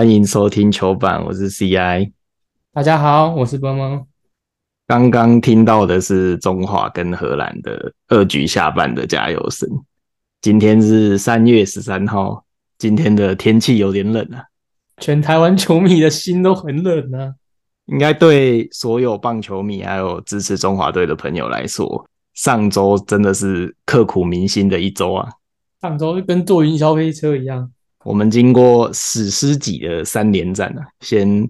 欢迎收听球板，我是 CI。大家好，我是邦邦。刚刚听到的是中华跟荷兰的二局下半的加油声。今天是三月十三号，今天的天气有点冷啊，全台湾球迷的心都很冷啊。应该对所有棒球迷还有支持中华队的朋友来说，上周真的是刻骨铭心的一周啊。上周就跟坐云霄飞车一样。我们经过史诗级的三连战啊，先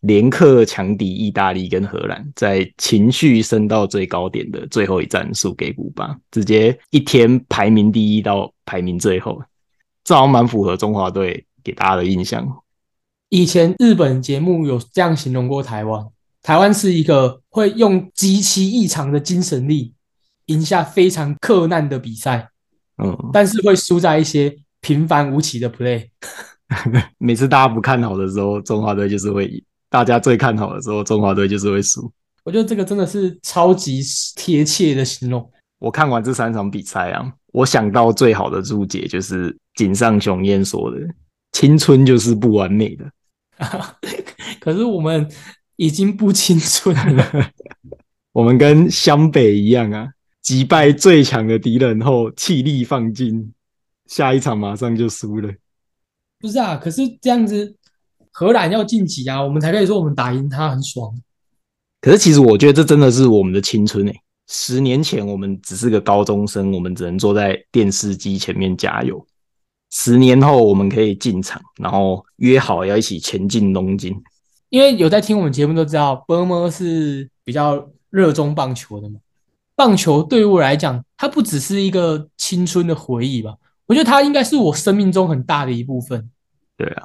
连克强敌意大利跟荷兰，在情绪升到最高点的最后一战输给古巴，直接一天排名第一到排名最后，这好像蛮符合中华队给大家的印象。以前日本节目有这样形容过台湾，台湾是一个会用极其异常的精神力赢下非常克难的比赛，嗯，但是会输在一些。平凡无奇的 play，每次大家不看好的时候，中华队就是会赢；大家最看好的时候，中华队就是会输。我觉得这个真的是超级贴切的形容。我看完这三场比赛啊，我想到最好的注解就是井上雄彦说的：“青春就是不完美的。”可是我们已经不青春了，我们跟湘北一样啊，击败最强的敌人后，气力放尽。下一场马上就输了，不是啊？可是这样子，荷兰要晋级啊，我们才可以说我们打赢他很爽。可是其实我觉得这真的是我们的青春诶。十年前我们只是个高中生，我们只能坐在电视机前面加油。十年后我们可以进场，然后约好要一起前进东京。因为有在听我们节目都知道，波波是比较热衷棒球的嘛。棒球对于我来讲，它不只是一个青春的回忆吧。我觉得它应该是我生命中很大的一部分。对啊，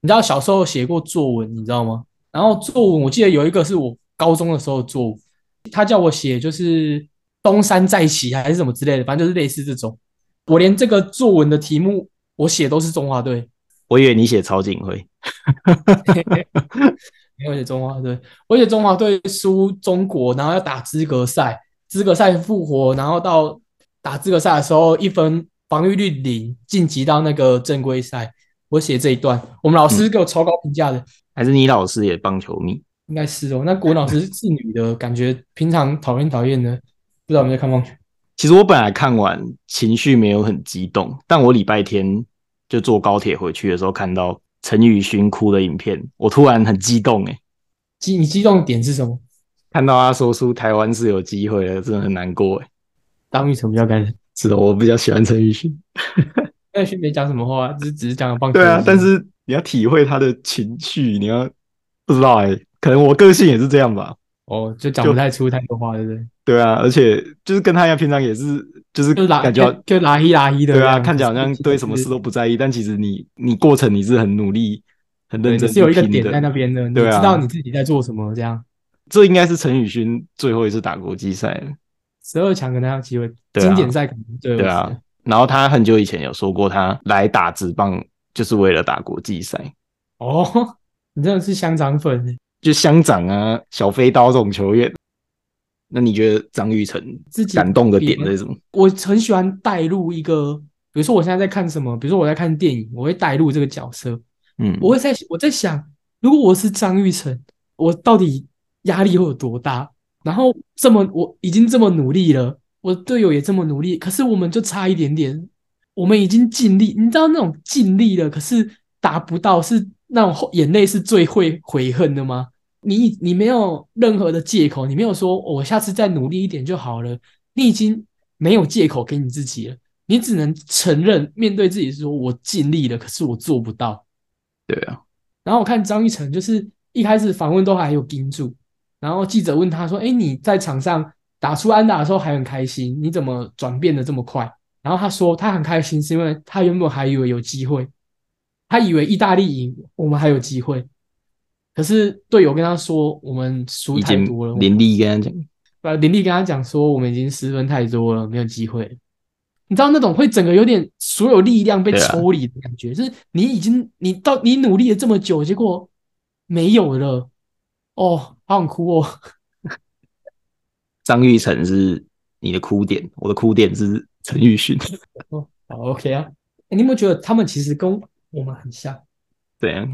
你知道小时候写过作文，你知道吗？然后作文我记得有一个是我高中的时候作文，他叫我写就是东山再起还是什么之类的，反正就是类似这种。我连这个作文的题目我写都是中华队。我以为你写曹景辉，没有写中华队，我写中华队输中国，然后要打资格赛，资格赛复活，然后到打资格赛的时候一分。防御率零，晋级到那个正规赛。我写这一段，我们老师给我超高评价的。还是你老师也棒球迷？应该是哦。那国老师是女的，感觉平常讨厌讨厌的，不知道有没有看棒球。其实我本来看完情绪没有很激动，但我礼拜天就坐高铁回去的时候，看到陈宇勋哭的影片，我突然很激动哎。激你激动点是什么？看到他说出台湾是有机会的，真的很难过哎。张玉成比较感人。是的，我比较喜欢陈奕迅。陈奕迅没讲什么话，只是只是讲了棒球。对啊，但是你要体会他的情绪，你要不知道哎，可能我个性也是这样吧。哦，就讲不太出太多话，对不对？对啊，而且就是跟他一样，平常也是就是感觉就拉一拉一的。对啊，看起来好像对什么事都不在意，但其实你你过程你是很努力、很认真，是有一个点在那边的，你知道你自己在做什么。这样，这应该是陈宇勋最后一次打国际赛了。十二强可能有机会，经典赛可能对啊。然后他很久以前有说过，他来打直棒就是为了打国际赛。哦，你真的是香肠粉，就香肠啊，小飞刀这种球员。那你觉得张玉成自己感动的点是什么？我很喜欢带入一个，比如说我现在在看什么，比如说我在看电影，我会带入这个角色。嗯，我会在我在想，如果我是张玉成，我到底压力会有多大？然后这么我已经这么努力了，我队友也这么努力，可是我们就差一点点。我们已经尽力，你知道那种尽力了，可是达不到，是那种眼泪是最会悔恨的吗？你你没有任何的借口，你没有说我下次再努力一点就好了。你已经没有借口给你自己了，你只能承认面对自己说，我尽力了，可是我做不到。对啊。然后我看张玉成，就是一开始访问都还有盯住。然后记者问他说：“哎，你在场上打出安打的时候还很开心，你怎么转变的这么快？”然后他说：“他很开心，是因为他原本还以为有机会，他以为意大利赢，我们还有机会。可是队友跟他说，我们输太多了。”林立跟他讲：“呃，林立跟他讲说，我们已经失分太多了，没有机会。你知道那种会整个有点所有力量被抽离的感觉，就是你已经你到你努力了这么久，结果没有了。”哦，好想哭哦！张玉成是你的哭点，我的哭点是陈奕迅。哦，好 OK 啊。你有没有觉得他们其实跟我们很像？对啊，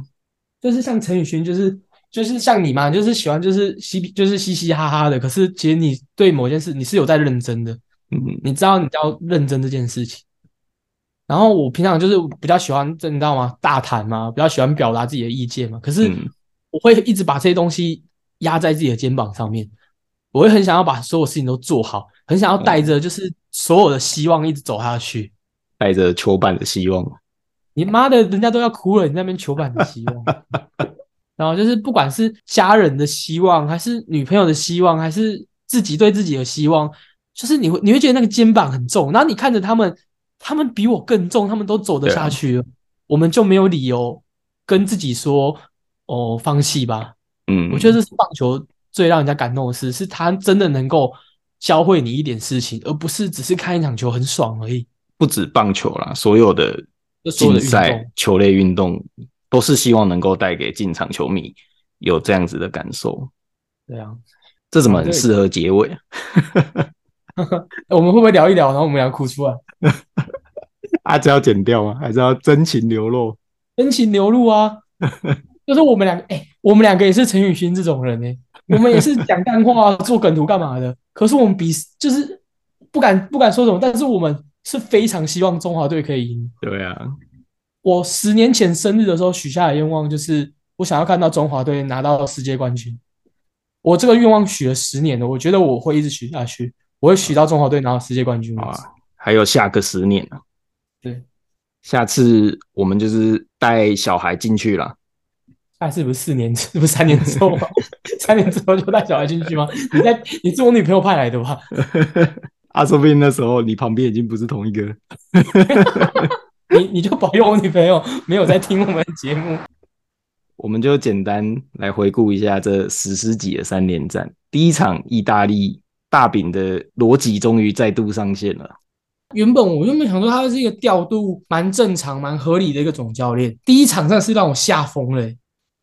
就是像陈奕迅，就是就是像你嘛，就是喜欢就是嘻就是嘻嘻哈哈的，可是其实你对某件事你是有在认真的，嗯，你知道你要认真这件事情。然后我平常就是比较喜欢，这你知道吗？大谈嘛，比较喜欢表达自己的意见嘛。可是嗯我会一直把这些东西压在自己的肩膀上面，我会很想要把所有事情都做好，很想要带着就是所有的希望一直走下去。带着球板的希望，你妈的，人家都要哭了，你那边求板的希望。然后就是不管是家人的希望，还是女朋友的希望，还是自己对自己的希望，就是你会你会觉得那个肩膀很重，然后你看着他们，他们比我更重，他们都走得下去了，我们就没有理由跟自己说哦放弃吧。嗯，我觉得这是棒球最让人家感动的事，是他真的能够教会你一点事情，而不是只是看一场球很爽而已。不止棒球啦，所有的竞赛球类运动都是希望能够带给进场球迷有这样子的感受。对啊，这怎么很对适合结尾啊？我们会不会聊一聊，然后我们俩哭出来？啊，这要剪掉吗？还是要真情流露？真情流露啊！就是我们两个，哎、我们两个也是陈宇勋这种人呢、我们也是讲干话、做梗图干嘛的。可是我们比就是不敢不敢说什么，但是我们是非常希望中华队可以赢。对啊，我十年前生日的时候许下的愿望就是，我想要看到中华队拿到世界冠军。我这个愿望许了十年了，我觉得我会一直许下去，我会许到中华队拿到世界冠军啊，还有下个十年啊。对，下次我们就是带小孩进去了。下一次不是四年，不是三年之后吗？三年之后就带小孩进去吗？你在你是我女朋友派来的吧？啊，说不定那时候你旁边已经不是同一个。你你就保佑我女朋友没有在听我们的节目。我们就简单来回顾一下这史诗级的三连战。第一场，意大利大饼的逻辑终于再度上线了。原本我原本想说他是一个调度蛮正常、蛮合理的一个总教练，第一场真的是让我吓疯了欸。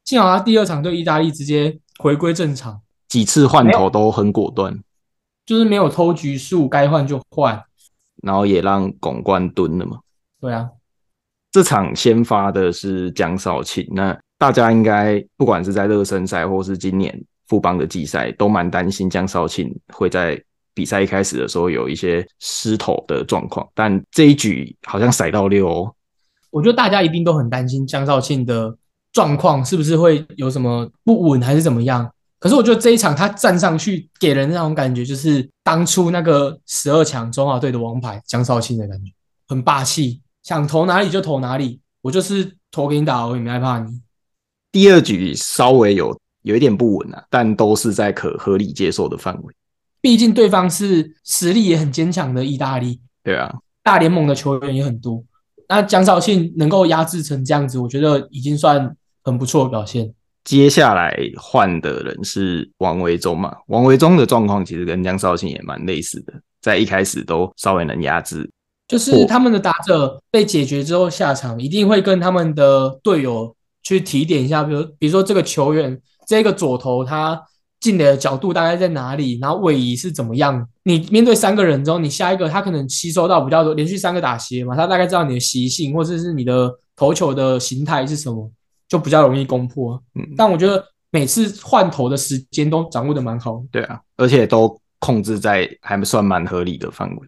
幸好他第二场对意大利直接回归正常，几次换头都很果断，就是没有偷局数，该换就换。然后也让巩冠蹲了嘛。对啊，这场先发的是江少庆，那大家应该不管是在热身赛或是今年富邦的季赛，都蛮担心江少庆会在比赛一开始的时候有一些失头的状况，但这一局好像甩到六哦。我觉得大家一定都很担心江少庆的状况是不是会有什么不稳还是怎么样。可是我觉得这一场他站上去，给人那种感觉就是当初那个十二强中华队的王牌江少庆的感觉，很霸气，想投哪里就投哪里，我就是投给你打，我也没害怕你。第二局稍微有有一点不稳啊，但都是在可合理接受的范围。毕竟对方是实力也很坚强的意大利，对啊，大联盟的球员也很多。那江少庆能够压制成这样子，我觉得已经算很不错的表现。接下来换的人是王维忠嘛？王维忠的状况其实跟江少庆也蛮类似的，在一开始都稍微能压制。就是他们的打者被解决之后下场，一定会跟他们的队友去提点一下，比如比如说这个球员这个左投他进的角度大概在哪里，然后位移是怎么样。你面对三个人之后，你下一个他可能吸收到比较多，连续三个打斜嘛，他大概知道你的习性或者是你的投球的形态是什么，就比较容易攻破。嗯，但我觉得每次换头的时间都掌握的蛮好，对啊，而且都控制在还算蛮合理的范围。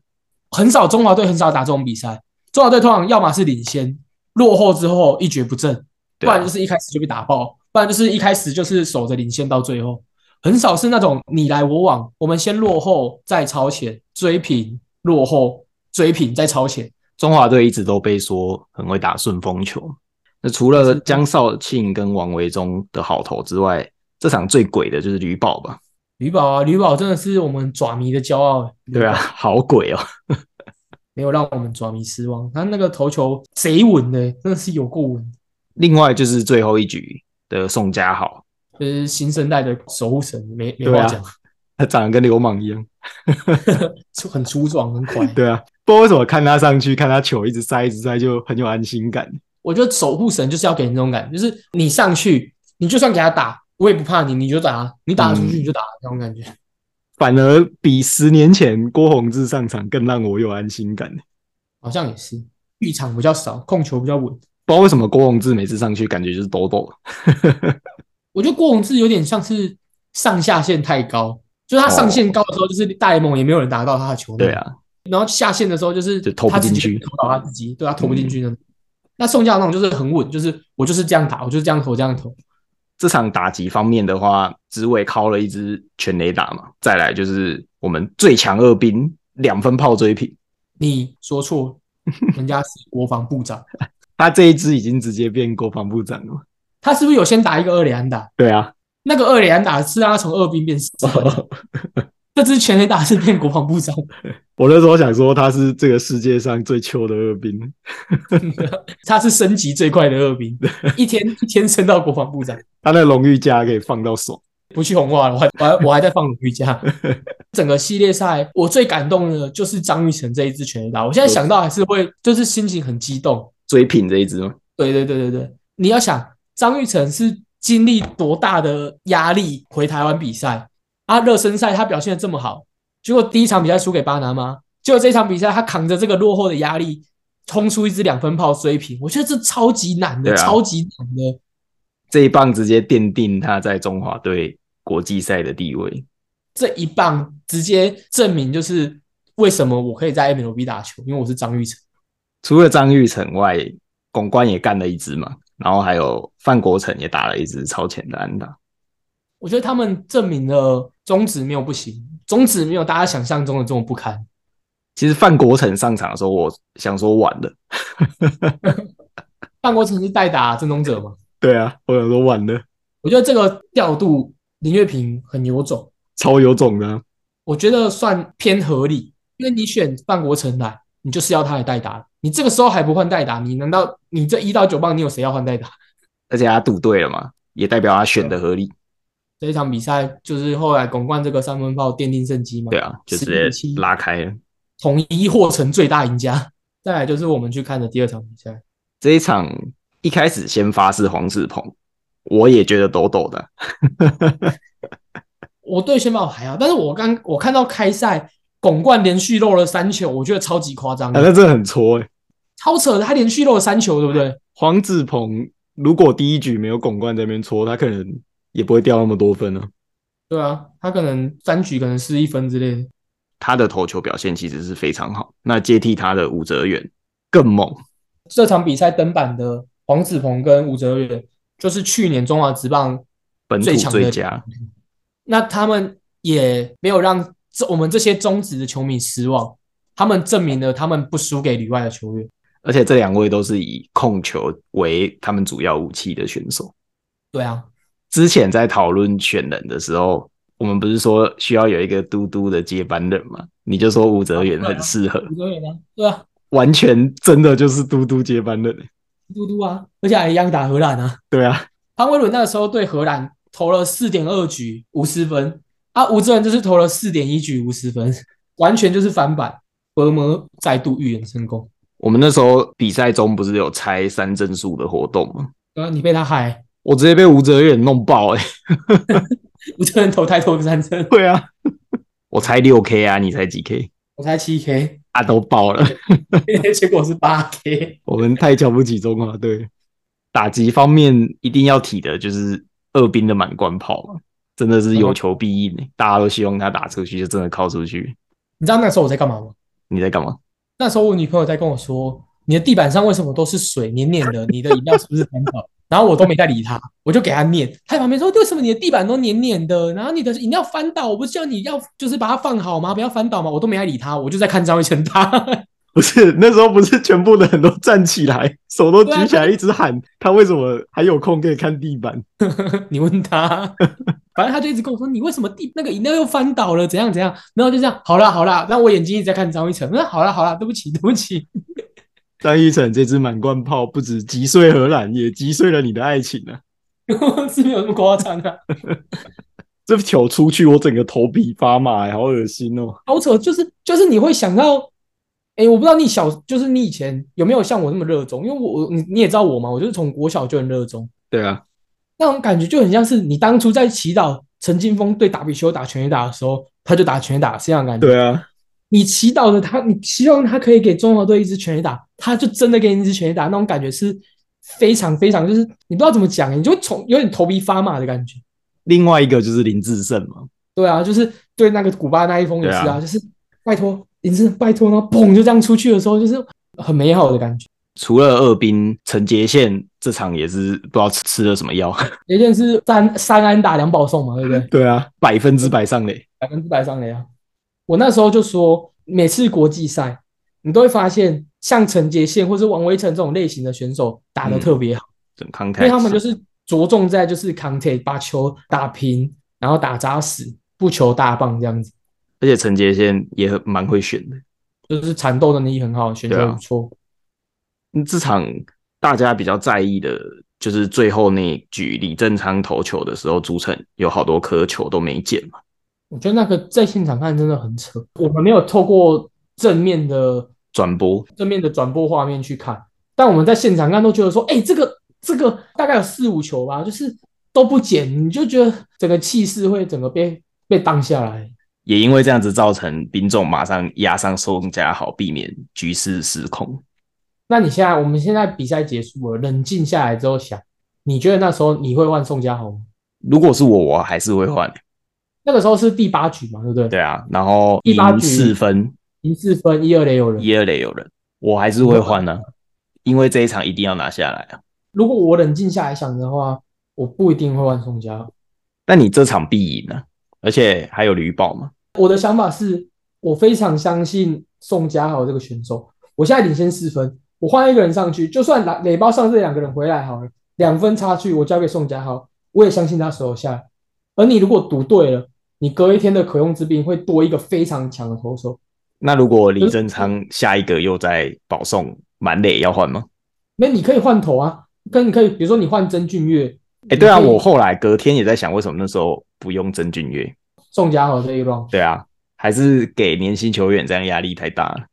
很少中华队很少打这种比赛，中华队通常要么是领先，落后之后一蹶不振，不然就是一开始就被打爆，不然就是一开始就是守着领先到最后，很少是那种你来我往，我们先落后再超前，追平落后追平再超前。中华队一直都被说很会打顺风球。那除了江少庆跟王维忠的好投之外，这场最鬼的就是吕宝吧？吕宝啊，吕宝真的是我们爪迷的骄傲欸，对啊，好鬼哦！没有让我们爪迷失望，他那个投球贼稳的，真的是有够稳，另外就是最后一局的宋佳豪，就是新生代的守护神，没没话讲，他长得跟流氓一样。粗很粗壮，很 快。对啊，不知道为什么看他上去，看他球一直塞一直塞，就很有安心感。我觉得守护神就是要给人这种感觉，就是你上去，你就算给他打，我也不怕你，你就打，你打得出去嗯你就打，那种感觉。反而比十年前郭宏志上场更让我有安心感。好像也是，浴场比较少，控球比较稳。不知道为什么郭宏志每次上去感觉就是抖抖。我觉得郭宏志有点像是上下限太高，就是他上限高的时候，就是大联盟也没有人打到他的球。对啊，然后下线的时候就是就投不进去，投到他自己，对他投不进去呢。那宋教那种就是很稳，就是我就是这样打，我就是这样投，这样投。这场打击方面的话，职位敲了一支全垒打嘛，再来就是我们最强二兵两分炮追平。你说错，人家是国防部长，他这一支已经直接变国防部长了。他是不是有先打一个二连打？对啊，那个二连打是让他从二兵变四。这支全垒打是变国防部长。我那时候想说他是这个世界上最糗的二兵，他是升级最快的二兵，一天一天升到国防部长。他那荣誉家可以放到手。不去红话了，我还我还我还在放荣誉假。整个系列赛我最感动的就是张玉成这一支全垒打，我现在想到还是会就是心情很激动。追平这一支吗？对对对对对，你要想张玉成是经历多大的压力回台湾比赛。啊，热身赛他表现的这么好，结果第一场比赛输给巴拿马，结果这场比赛他扛着这个落后的压力，冲出一支两分炮追平，我觉得这超级难的，超级难的。这一棒直接奠定他在中华队国际赛的地位，这一棒直接证明就是为什么我可以在 MLB 打球，因为我是张玉成。除了张玉成外，巩冠也干了一支嘛，然后还有范国成也打了一支超前的安打。我觉得他们证明了中指没有不行，中指没有大家想象中的这么不堪。其实范国成上场的时候，我想说晚了。范国成是代打郑宗者吗？对啊，我想说晚了。我觉得这个调度林月平很有种，超有种的。我觉得算偏合理，因为你选范国成来，你就是要他来代打。你这个时候还不换代打，你难道你这一到九棒，你有谁要换代打？而且他赌对了嘛，也代表他选的合理。这一场比赛就是后来巩冠这个三分炮奠定胜机嘛？对啊，就直接拉开了，统一获成最大赢家。再来就是我们去看的第二场比赛，这一场一开始先发是黄志鹏，我也觉得抖抖的。我对先发还好，但是我刚我看到开赛巩冠连续漏了三球，我觉得超级夸张。那这很戳哎，超扯的，他连续漏了三球，对不对？黄志鹏如果第一局没有巩冠在那边戳，他可能。也不会掉那么多分呢。对啊，他可能三局可能失一分之类的。他的投球表现其实是非常好。那接替他的武泽远更猛。这场比赛登板的黄子鹏跟武泽远，就是去年中华职棒本土最佳。那他们也没有让这我们这些中职的球迷失望。他们证明了他们不输给旅外的球员。而且这两位都是以控球为他们主要武器的选手。对啊。之前在讨论选人的时候，我们不是说需要有一个嘟嘟的接班人吗？你就说吴泽远很适合。吴泽远啊，对啊，完全真的就是嘟嘟接班人。嘟嘟啊，而且还一样打荷兰啊。对啊，潘威伦那个时候对荷兰投了四点二局五十分，啊，吴泽远就是投了四点一局五十分，完全就是翻版。伯摩再度预言成功。我们那时候比赛中不是有猜三正数的活动吗？啊，你被他害。我直接被吴哲远弄爆哎！吴哲远投太多三针。对啊，我才六 K 啊，你才几 K？我才七 K，啊都爆了，结果是八 K。我们太瞧不起中华队，打击方面一定要提的就是二兵的满贯炮嘛，真的是有求必应大家都希望他打出去，就真的靠出去。你知道那时候我在干嘛吗？你在干嘛？那时候我女朋友在跟我说：“你的地板上为什么都是水黏黏的？你的饮料是不是干燥？”然后我都没再理他，我就给他念。他在旁边说：“为什么你的地板都黏黏的？然后你的饮料翻倒，我不是叫你要就是把它放好吗？不要翻倒吗？”我都没再理他，我就在看张一成他。不是那时候不是全部的人都站起来，手都举起来，一直喊他为什么还有空可以看地板？你问他，反正他就一直跟我说：“你为什么地那个饮料又翻倒了？怎样怎样？”然后就这样，好啦好啦，那我眼睛一直在看张一成。那好啦好啦，对不起对不起。张一成这支满贯炮不止击碎荷兰，也击碎了你的爱情啊！是没有那么夸张啊！这球出去，我整个头皮发麻，好恶心哦！好扯，就是就是你会想到，哎，我不知道你小，就是你以前有没有像我那么热衷？因为我你你也知道我嘛，我就是从国小就很热衷。对啊，那种感觉就很像是你当初在祈祷陈金峰对打比修打拳击打的时候，他就打拳击打这样感觉。对啊。你祈祷着他，你希望他可以给中华队一支全垒打，他就真的给你一支全垒打，那种感觉是非常非常就是你不知道怎么讲，你就会从有点头皮发麻的感觉。另外一个就是林志胜嘛，对啊，就是对那个古巴那一封也是啊，啊就是拜托林志胜拜托，然后砰就这样出去的时候，就是很美好的感觉。除了二兵陈杰宪这场也是不知道吃吃了什么药，有件是三三安打两保送嘛，对不对？对啊，百分之百上垒。百分之百上垒啊！我那时候就说，每次国际赛你都会发现，像陈杰宪或是王威成这种类型的选手打得特别好，因为他们就是着重在就是 contact 把球打平，然后打扎实，不求大棒这样子，而且陈杰宪也很蛮会选的。就是缠斗能力很好，选球对啊不错。嗯这场大家比较在意的就是最后那一局李正昌投球的时候，朱晨有好多颗球都没捡嘛。我觉得那个在现场看真的很扯，我们没有透过正面的转播正面的转播画面去看，但我们在现场看都觉得说，哎、这个这个大概有四五球吧，就是都不减，你就觉得整个气势会整个被被荡下来。也因为这样子造成兵种马上压上宋家豪，避免局势失控。那你现在我们现在比赛结束了，冷静下来之后想，你觉得那时候你会换宋家豪吗？如果是我，我还是会换。那个时候是第八局嘛，对不对？对啊，然后赢第八局四分，赢四分，一二垒有人。一二垒有人，我还是会换呢、因为这一场一定要拿下来啊。如果我冷静下来想的话，我不一定会换宋佳豪。但你这场必赢啊，而且还有吕宝嘛。我的想法是，我非常相信宋佳豪这个选手。我现在领先四分，我换一个人上去，就算垒垒包上这两个人回来好了，两分差距我交给宋佳豪，我也相信他手下来。而你如果赌对了，你隔一天的可用之兵会多一个非常强的投手。那如果李正昌下一个又在保送满垒要换吗？那你可以换头啊，跟你可以，比如说你换曾俊岳，哎、对啊，我后来隔天也在想，为什么那时候不用曾俊岳？宋家豪这一 round，对啊，还是给年轻球员这样压力太大了。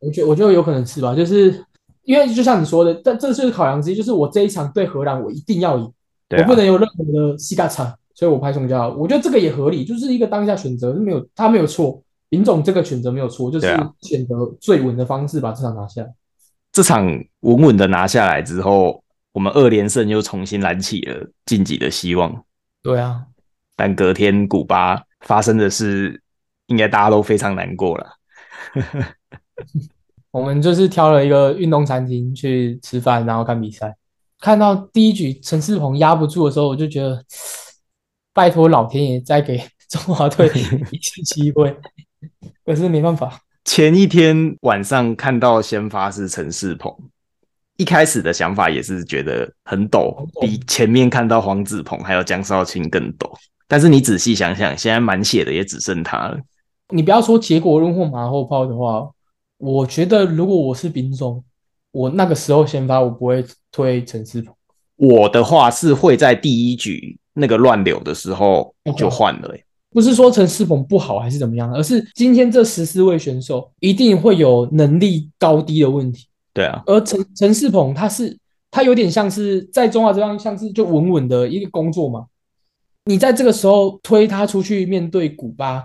我觉得我觉得有可能是吧，就是因为就像你说的，但这就是考量之一，就是我这一场对荷兰我一定要赢。啊我不能有任何的膝盖场，所以我拍宋家豪。我觉得这个也合理，就是一个当下选择，没有他没有错，林总这个选择没有错，就是选择最稳的方式把这场拿下来。这场稳稳的拿下来之后，我们二连胜又重新燃起了晋级的希望。对啊，但隔天古巴发生的事，应该大家都非常难过了。我们就是挑了一个运动餐厅去吃饭，然后看比赛。看到第一局陈世鹏压不住的时候，我就觉得，拜托老天爷再给中华队 一次机会。可是没办法，前一天晚上看到先发是陈世鹏，一开始的想法也是觉得很陡很，陡比前面看到黄子鹏还有江少卿更陡。但是你仔细想想，现在满血的也只剩他了。你不要说结果论或马后炮的话，我觉得如果我是丙总，我那个时候先发，我不会推陈世鹏。我的话是会在第一局那个乱流的时候就换了、欸，不是说陈世鹏不好还是怎么样，而是今天这十四位选手一定会有能力高低的问题。对啊，而陈陈世鹏他是他有点像是在中华这样像是就稳稳的一个工作嘛。你在这个时候推他出去面对古巴，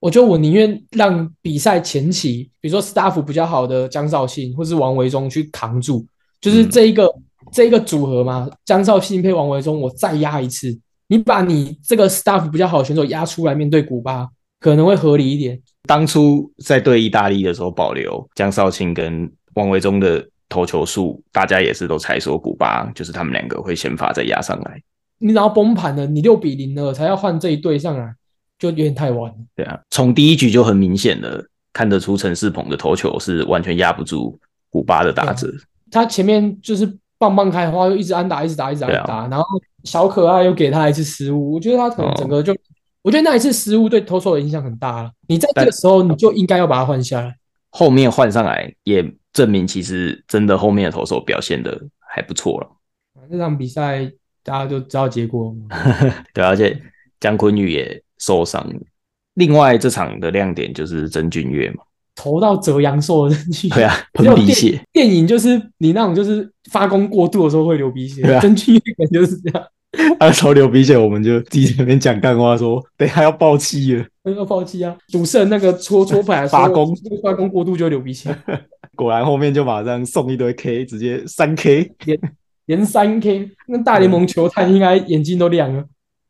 我觉得我宁愿让比赛前期，比如说 staff 比较好的江绍信或是王维忠去扛住，就是这一个、这一个组合嘛，江少卿配王维忠，我再压一次。你把你这个 staff 比较好的选手压出来面对古巴，可能会合理一点。当初在对意大利的时候保留江少卿跟王维忠的投球数，大家也是都猜说古巴就是他们两个会先发再压上来。你然后崩盘了，你六比零了，才要换这一队上来，就有点太晚了。对啊，从第一局就很明显的看得出陈世鹏的投球是完全压不住古巴的打者。他前面就是棒棒开花，又一直安打，一直打，一直打，一对啊直打，然后小可爱又给他一次失误，我觉得他可能整个就，我觉得那一次失误对投手的影响很大了。你在这个时候你就应该要把他换下来。后面换上来也证明，其实真的后面的投手表现的还不错了。这场比赛大家就知道结果了嘛。对，而且姜昆玉也受伤。另外这场的亮点就是曾俊岳嘛，投到折阳寿的去，对啊，喷鼻血，电影就是你那种就是发功过度的时候会流鼻血对啊，真剧可能就是这样，他投流鼻血，我们就自己在那边讲干话说，等下要爆气了。那个抛弃啊，主胜那个搓搓牌发功，那个发功过度就会流鼻血。果然后面就马上送一堆 K，直接三 K。连三 K，那大联盟球探应该眼睛都亮了。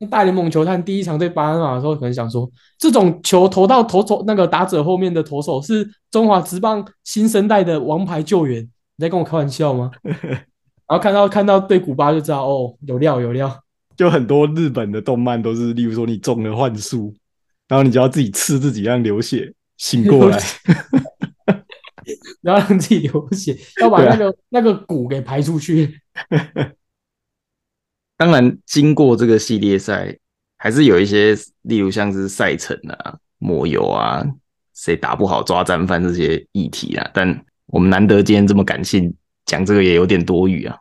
那大联盟球探第一场对巴拿马的时候，可能想说，这种球投到投手那个打者后面的投手是中华职棒新生代的王牌救援，你在跟我开玩笑吗？然后看到看到对古巴就知道，哦，有料有料。就很多日本的动漫都是，例如说你中了幻术，然后你就要自己刺自己，让流血醒过来，然后让自己流血，要把那个那个骨给排出去。当然，经过这个系列赛，还是有一些，例如像是赛程啊、抹油啊、谁打不好抓战犯这些议题啊。但我们难得今天这么感性，讲这个也有点多余啊。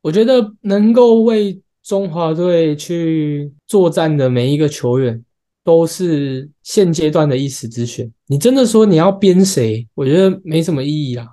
我觉得能够为中华队去作战的每一个球员，都是现阶段的一时之选。你真的说你要编谁，我觉得没什么意义啊。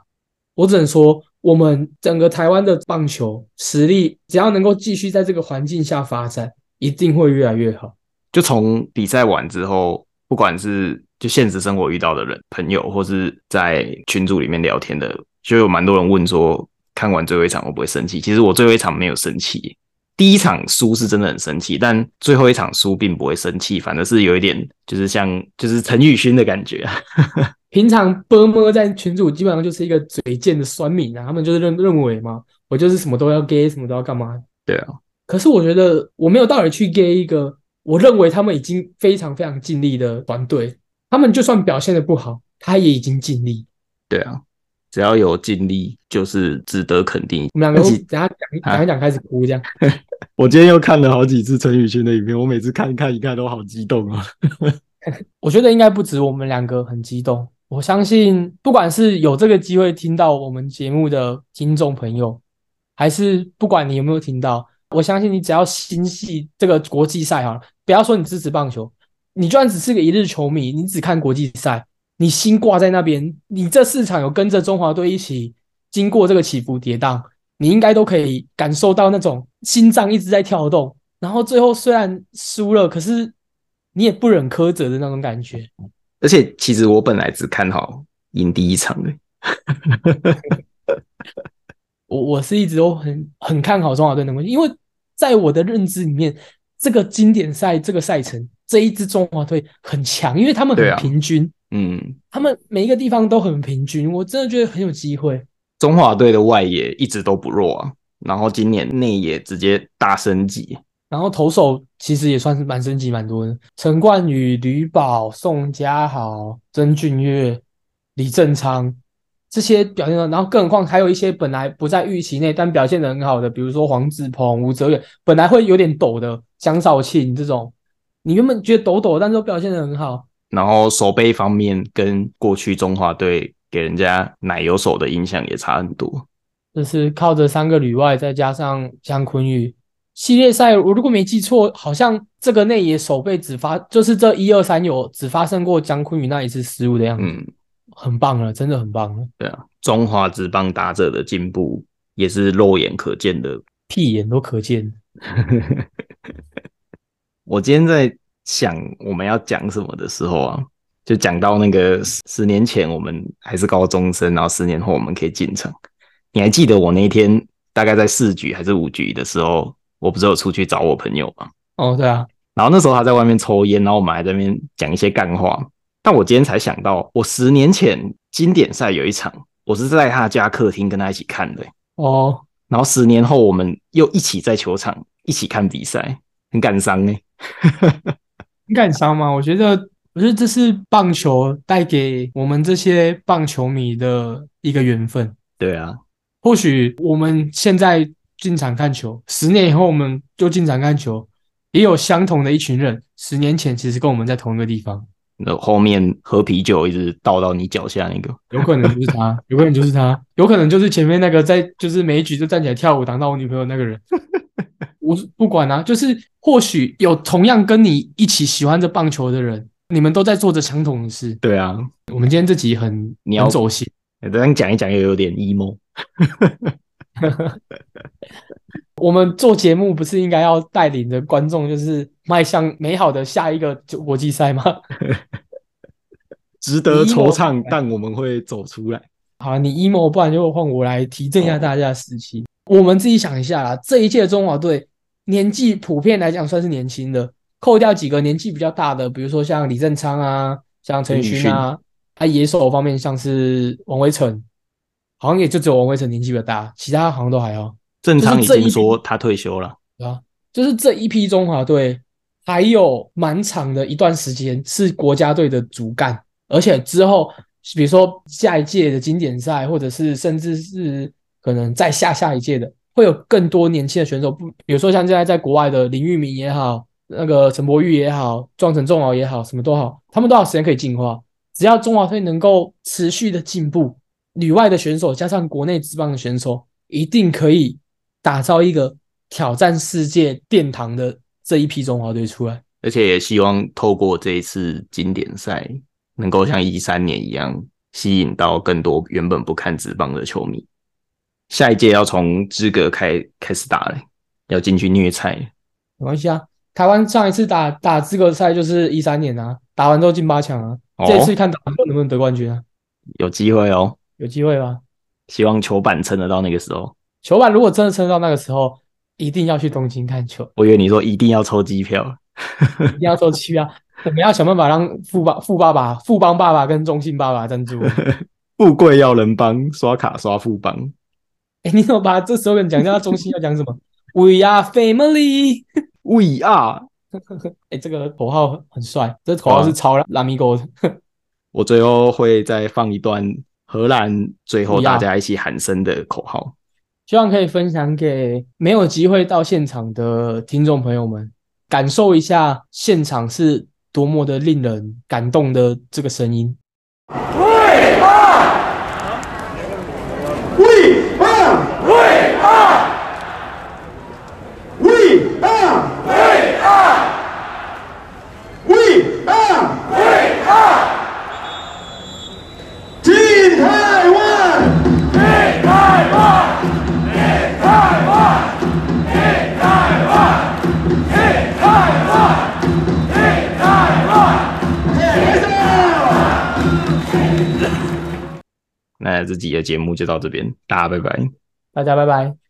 我只能说。我们整个台湾的棒球实力，只要能够继续在这个环境下发展，一定会越来越好。就从比赛完之后，不管是就现实生活遇到的人、朋友，或是在群组里面聊天的，就有蛮多人问说，看完最后一场会不会生气？其实我最后一场没有生气，第一场输是真的很生气，但最后一场输并不会生气，反而是有一点就是像就是陈宇勋的感觉。平常波波在群主基本上就是一个嘴贱的酸民啊，他们就是认认为嘛，我就是什么都要给，什么都要干嘛。对啊，可是我觉得我没有道理去给一个我认为他们已经非常非常尽力的团队，他们就算表现的不好，他也已经尽力。对啊，只要有尽力，就是值得肯定。我们两个等下讲讲一讲开始哭这样。我今天又看了好几次陈宇勋的影片，我每次看一看一看都好激动啊。我觉得应该不止我们两个很激动。我相信，不管是有这个机会听到我们节目的听众朋友，还是不管你有没有听到，我相信你只要心系这个国际赛哈，不要说你支持棒球，你就算只是个一日球迷，你只看国际赛，你心挂在那边，你这四场有跟着中华队一起经过这个起伏跌宕，你应该都可以感受到那种心脏一直在跳动，然后最后虽然输了，可是你也不忍苛责的那种感觉。而且，其实我本来只看好赢第一场的。我我是一直都很很看好中华队的，因为在我的认知里面，这个经典赛这个赛程这一支中华队很强，因为他们很平均，嗯，他们每一个地方都很平均，我真的觉得很有机会。中华队的外野一直都不弱啊，然后今年内野直接大升级。然后投手其实也算是蛮升级蛮多的，陈冠宇、吕宝、宋家豪、曾俊岳、李正昌这些表现的，然后更何况还有一些本来不在预期内但表现的很好的，比如说黄志鹏、吴哲远，本来会有点抖的江少庆这种，你原本觉得抖抖，但是都表现的很好。然后手背方面跟过去中华队给人家奶油手的印象也差很多，就是靠着三个旅外再加上江坤宇。系列赛，我如果没记错，好像这个内野守备只发，就是这一二三有只发生过姜昆宇那一次失误的样子，嗯，很棒了，真的很棒了。对啊，中华职棒打者的进步也是肉眼可见的，屁眼都可见。我今天在想我们要讲什么的时候啊，就讲到那个十年前我们还是高中生，然后十年后我们可以进城。你还记得我那一天大概在四局还是五局的时候？我不是有出去找我朋友吗？哦，对啊。然后那时候他在外面抽烟，然后我们还在那边讲一些干话。但我今天才想到，我十年前经典赛有一场，我是在他家客厅跟他一起看的。哦。然后十年后我们又一起在球场一起看比赛，很感伤哎。很感伤吗？我觉得，我觉得这是棒球带给我们这些棒球迷的一个缘分。对啊。或许我们现在。进场看球，十年以后我们就进场看球，也有相同的一群人。十年前其实跟我们在同一个地方。那后面喝啤酒一直倒到你脚下那个，有可能就是他，有可能就是他，有可能就是前面那个在就是每一局就站起来跳舞挡到我女朋友那个人。我不管啊，就是或许有同样跟你一起喜欢着棒球的人，你们都在做着相同的事。对啊，我们今天这集很你要走心，等下讲一讲又有点 emo。我们做节目不是应该要带领着观众，就是迈向美好的下一个国际赛吗？值得惆怅，但我们会走出来。好，你 emo，不然就换我来提振一下大家的士气。我们自己想一下啦，这一届中华队年纪普遍来讲算是年轻的，扣掉几个年纪比较大的，比如说像李正昌啊，像陈宇勋啊，啊野手方面像是王威成，好像也就只有王威成年纪比较大，其他好像都还好。正常已经说他退休了，啊，就是这一批中华队还有蛮长的一段时间是国家队的主干，而且之后比如说下一届的经典赛，或者是甚至是。可能再下下一届的会有更多年轻的选手，不，比如说像现在在国外的林玉明也好，那个陈柏宇也好，庄成仲敖也好，什么都好，他们都有时间可以进化。只要中华队能够持续的进步，旅外的选手加上国内之棒的选手，一定可以打造一个挑战世界殿堂的这一批中华队出来。而且也希望透过这一次经典赛，能够像一三年一样，吸引到更多原本不看职棒的球迷。下一届要从资格开开始打了，要进去虐菜。没关系啊，台湾上一次打打资格赛就是一三年啊，打完之后进八强啊。这次看打完能不能得冠军啊？有机会哦，有机会吗？希望球板撑得到那个时候。球板如果真的撑到那个时候，一定要去东京看球。我以为你说一定要抽机票，一定要抽机票。我们要想办法让富爸富爸爸、富邦爸爸跟中信爸爸赞助。富贵要人帮，刷卡刷富邦。哎，你怎么把这时候跟讲到中信要讲什么？We are family, we are。哎，这个口号很帅，这口号是抄拉米狗的。我最后会再放一段荷兰最后大家一起喊声的口号，希望可以分享给没有机会到现场的听众朋友们，感受一下现场是多么的令人感动的这个声音。那这集的节目就到这边，大家拜拜，大家拜拜。